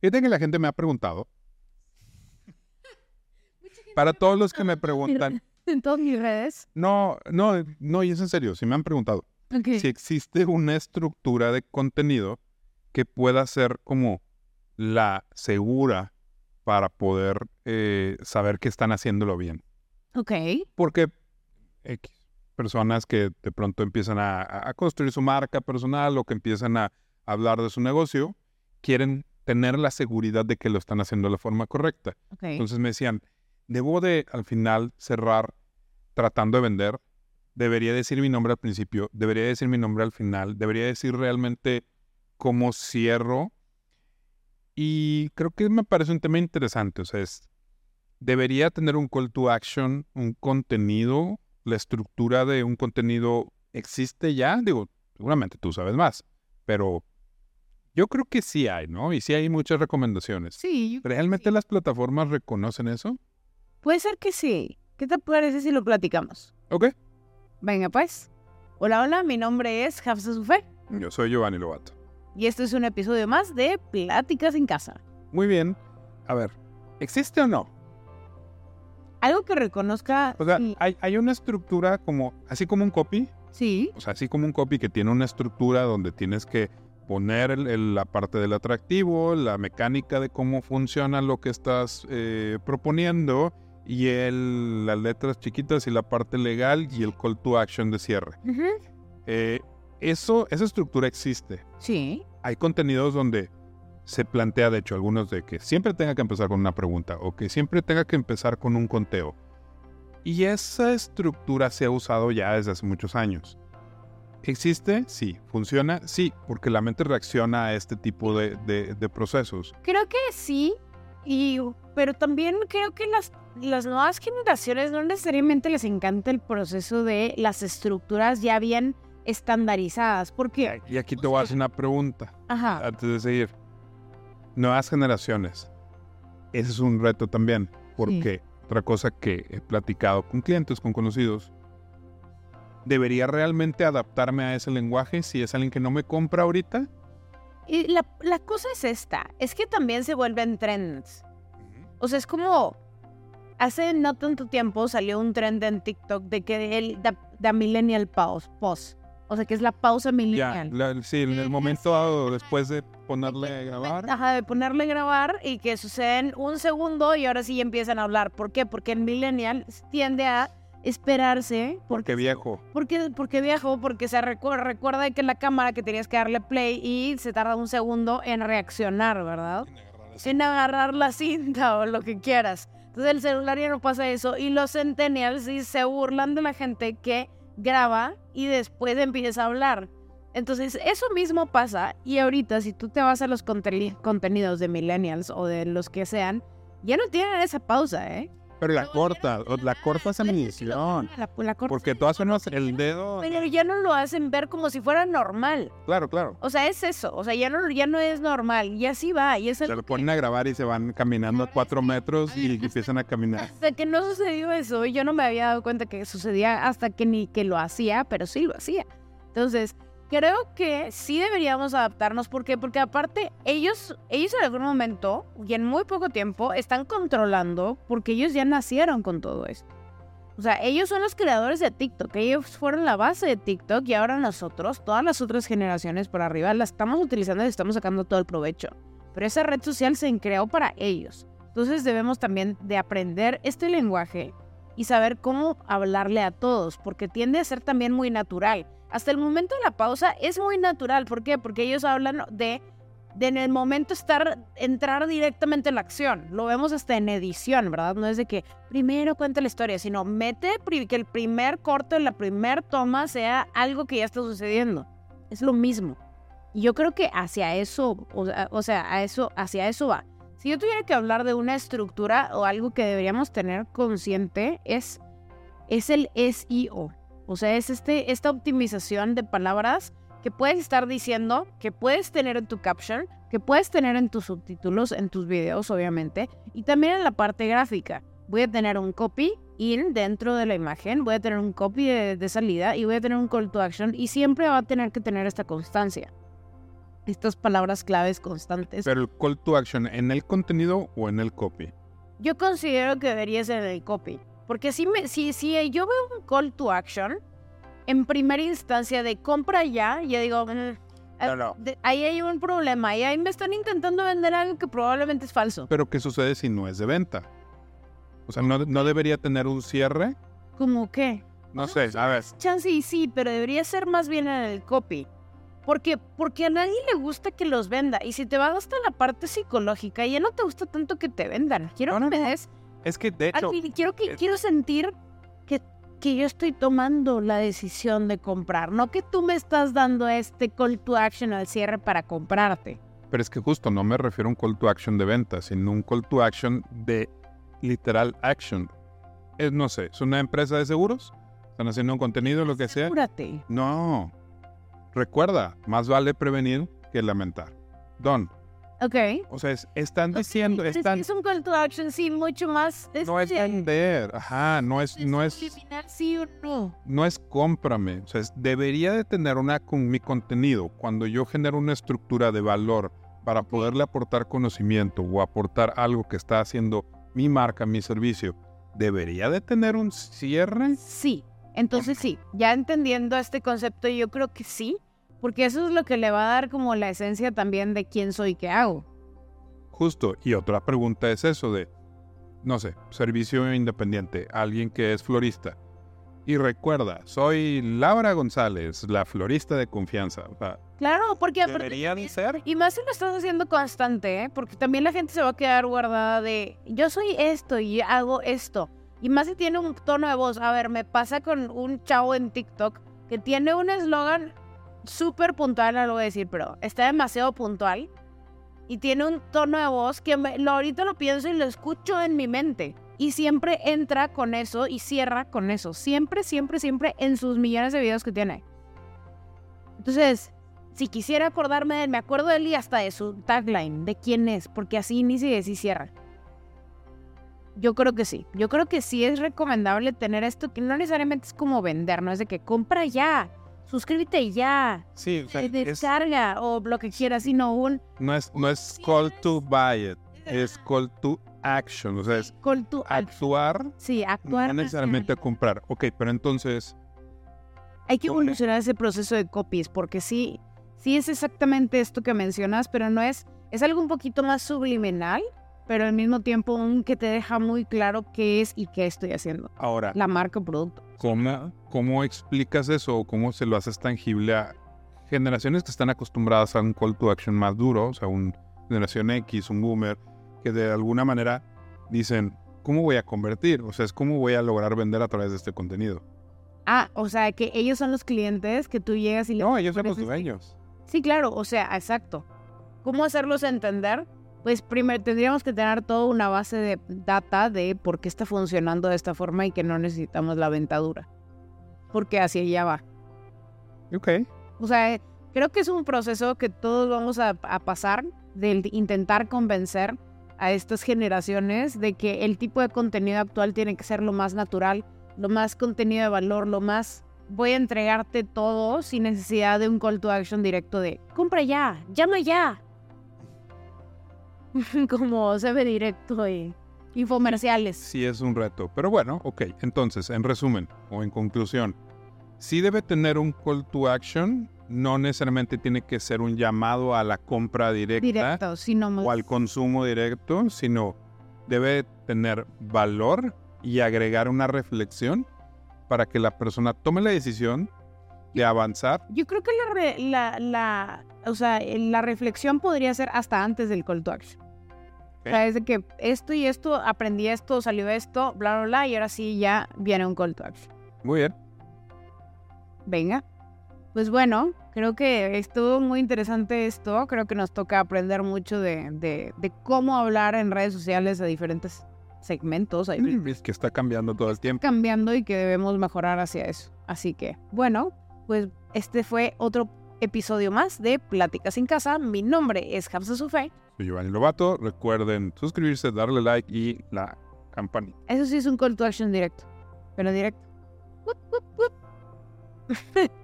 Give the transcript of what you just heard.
Fíjate que la gente me ha preguntado. Para todos los que me preguntan. En todas mis redes. No, no, no, y es en serio, si me han preguntado. Si existe una estructura de contenido que pueda ser como la segura para poder eh, saber que están haciéndolo bien. Ok. Porque personas que de pronto empiezan a, construir su marca personal o que empiezan a hablar de su negocio, quieren tener la seguridad de que lo están haciendo de la forma correcta. Entonces me decían, debo de al final cerrar tratando de vender, debería decir mi nombre al principio, debería decir mi nombre al final, debería decir realmente cómo cierro. Y creo que me parece un tema interesante, o sea, es, debería tener un call to action, un contenido, la estructura de un contenido existe ya, digo, seguramente tú sabes más, pero yo creo que sí hay, ¿no? Y sí hay muchas recomendaciones. Sí. ¿Realmente las plataformas reconocen eso? Puede ser que sí. ¿Qué te parece si lo platicamos? Ok. Venga, pues. Hola, hola, mi nombre es Hafsa Sufé. Yo soy Giovanni Lobato. Y esto es un episodio más de Pláticas en Casa. Muy bien. A ver, ¿existe o no? Algo que reconozca. O sea, hay, hay, una estructura como, así como un copy. Sí. O sea, así como un copy que tiene una estructura donde tienes que poner la parte del atractivo, la mecánica de cómo funciona lo que estás eh, proponiendo y el, las letras chiquitas y la parte legal y el call to action de cierre. Eh, eso, esa estructura existe. Sí. Hay contenidos donde se plantea, de hecho, algunos de que siempre tenga que empezar con una pregunta o que siempre tenga que empezar con un conteo. Y esa estructura se ha usado ya desde hace muchos años. ¿Existe? Sí. ¿Funciona? Sí, porque la mente reacciona a este tipo de, procesos. Creo que sí, y, pero también creo que las, las nuevas generaciones no necesariamente les encanta el proceso de las estructuras ya bien estandarizadas. Porque, y aquí te voy a hacer una pregunta Ajá. antes de seguir. Nuevas generaciones. Ese es un reto también, porque otra cosa que he platicado con clientes, con conocidos, ¿debería realmente adaptarme a ese lenguaje si es alguien que no me compra ahorita? Y la, cosa es esta, es que también se vuelven trends. O sea, es como, hace no tanto tiempo salió un trend en TikTok de que el da, millennial pause, pause. O sea, que es la pausa millennial. sí, en el momento después de ponerle a grabar. Ajá, de ponerle a grabar y que suceden un segundo y ahora sí empiezan a hablar. ¿Por qué? Porque el millennial tiende a esperarse. Porque, viejo. Porque, porque viejo, porque se recuerda, recuerda que la cámara que tenías que darle play y se tarda un segundo en reaccionar, ¿verdad? En agarrar, la cinta o lo que quieras. Entonces el celular ya no pasa eso y los centennials sí se burlan de la gente que graba y después empieza a hablar. Entonces eso mismo pasa y ahorita si tú te vas a los contenidos de millennials o de los que sean, ya no tienen esa pausa, ¿eh? Pero la corta, la cortas a medición. Porque tú haces el dedo. Pero ya no lo hacen ver como si fuera normal. Claro, claro. O sea, es eso. O sea, ya no, ya no es normal. Y así va. Y se lo ponen a grabar y se van caminando a cuatro metros y empiezan a caminar. Hasta que no sucedió eso, yo no me había dado cuenta que sucedía hasta que ni que lo hacía, pero sí lo hacía. Entonces, creo que sí deberíamos adaptarnos. ¿Por qué? Porque aparte, ellos, ellos en algún momento y en muy poco tiempo están controlando porque ellos ya nacieron con todo esto. O sea, ellos son los creadores de TikTok, ellos fueron la base de TikTok y ahora nosotros, todas las otras generaciones por arriba, la estamos utilizando y estamos sacando todo el provecho. Pero esa red social se creó para ellos. Entonces debemos también de aprender este lenguaje y saber cómo hablarle a todos, porque tiende a ser también muy natural hasta el momento de la pausa es muy natural. ¿Por qué? Porque ellos hablan de, de en el momento estar, entrar directamente en la acción. Lo vemos hasta en edición, ¿verdad? No es de que primero cuenta la historia, sino mete que el primer corte, la primer toma sea algo que ya está sucediendo. Es lo mismo. Y yo creo que hacia eso, o sea, hacia eso va. Si yo tuviera que hablar de una estructura o algo que deberíamos tener consciente, es, es el SEO. O sea, es este, esta optimización de palabras que puedes estar diciendo, que puedes tener en tu caption, que puedes tener en tus subtítulos, en tus videos, obviamente, y también en la parte gráfica. Voy a tener un copy in dentro de la imagen, voy a tener un copy de, salida y voy a tener un call to action y siempre va a tener que tener esta constancia. estas palabras claves constantes. Pero el call to action, ¿en el contenido o en el copy? Yo considero que debería ser en el copy. Porque si, me, si, si yo veo un call to action, en primera instancia de compra ya, yo digo, mm, eh, No, no. de- ahí hay un problema. Y ahí me están intentando vender algo que probablemente es falso. Pero ¿qué sucede si no es de venta? O sea, ¿no, no debería tener un cierre? ¿Cómo qué? No sé, a ver. Chance y sí, pero debería ser más bien en el copy. Porque, porque a nadie le gusta que los venda. Y si te vas hasta la parte psicológica, ya no te gusta tanto que te vendan. Quiero No, no, que me no. des. Es que de hecho, al fin, quiero, que, eh, quiero sentir que, que yo estoy tomando la decisión de comprar. No que tú me estás dando este call to action al cierre para comprarte. pero es que justo no me refiero a un call to action de venta, sino un call to action de literal action. Es, no sé, es una empresa de seguros, están haciendo un contenido, lo que sea. Asegúrate. No. Recuerda, más vale prevenir que lamentar. Don, Ok. o sea, es- están diciendo, es que están, Es un call to action, sí, mucho más. no es vender, ajá, no es, no es, subliminal, sí o no. no es cómprame, o sea, es- debería de tener una con mi contenido. Cuando yo genero una estructura de valor para poderle aportar conocimiento o aportar algo que está haciendo mi marca, mi servicio, debería de tener un cierre. Sí, entonces sí, ya entendiendo este concepto, yo creo que sí, porque eso es lo que le va a dar como la esencia también de quién soy, qué hago. Justo. Y otra pregunta es eso de, no sé, servicio independiente, alguien que es florista. Y recuerda, soy Laura González, la florista de confianza. O sea, Claro, porque deberían ser. Y más si lo estás haciendo constante, ¿eh? Porque también la gente se va a quedar guardada de, yo soy esto y hago esto. Y más si tiene un tono de voz. A ver, me pasa con un chavo en TikTok que tiene un eslogan súper puntual, no lo voy a decir, pero está demasiado puntual. Y tiene un tono de voz que me- lo, ahorita lo pienso y lo escucho en mi mente. Y siempre entra con eso y cierra con eso. Siempre, siempre, siempre en sus millones de videos que tiene. Entonces, si quisiera acordarme de él, me acuerdo de él y hasta de su tagline, de quién es, porque así inicia y cierra. Yo creo que sí. Yo creo que sí es recomendable tener esto, que no necesariamente es como vender, no es de que compra ya, suscríbete ya, Sí, o sea, eh, es- descarga o lo que quieras, sino un no es, no es call to buy it, es call to action. O sea, es call to action. actuar, Sí, actuar. no necesariamente comprar. Ok, pero entonces, Hay que evolucionar ese proceso de copies, porque sí, sí es exactamente esto que mencionas, pero no es, es algo un poquito más subliminal, pero al mismo tiempo un que te deja muy claro qué es y qué estoy haciendo. ahora, La marca o producto. ¿cómo, ¿cómo explicas eso o cómo se lo haces tangible a generaciones que están acostumbradas a un call to action más duro? O sea, un generación X, un boomer, que de alguna manera dicen, ¿cómo voy a convertir? O sea, es cómo voy a lograr vender a través de este contenido. Ah, o sea, que ellos son los clientes que tú llegas y le No, ellos son los este- dueños. Sí, claro, o sea, exacto. ¿Cómo hacerlos entender? Pues primero tendríamos que tener toda una base de data de por qué está funcionando de esta forma y que no necesitamos la ventadura. Porque hacia allá va. Ok. O sea, creo que es un proceso que todos vamos a, a pasar de intentar convencer a estas generaciones de que el tipo de contenido actual tiene que ser lo más natural, lo más contenido de valor, lo más voy a entregarte todo sin necesidad de un call to action directo de compra ya, llama ya. Como se ve directo y infomerciales. Sí es un reto. Pero bueno, ok. Entonces, en resumen o en conclusión, sí debe tener un call to action. No necesariamente tiene que ser un llamado a la compra directa Directo, sino más. o al consumo directo, sino debe tener valor y agregar una reflexión para que la persona tome la decisión de avanzar. Yo creo que la, re- la, la, o sea, la reflexión podría ser hasta antes del call to action. O sea, es de que esto y esto, aprendí esto, salió esto, bla, bla, bla, y ahora sí ya viene un call to action. Muy bien. Venga. Pues bueno, creo que estuvo muy interesante esto. Creo que nos toca aprender mucho de, de, de cómo hablar en redes sociales a diferentes segmentos. diferentes Es que está cambiando todo el tiempo. cambiando y que debemos mejorar hacia eso. Así que, bueno, pues este fue otro episodio más de Pláticas en Casa. Mi nombre es Hamza Sufé. Soy Giovanni Lobato. Recuerden suscribirse, darle like y la campanita. Eso sí es un call to action directo, pero directo. Wup, wup, wup.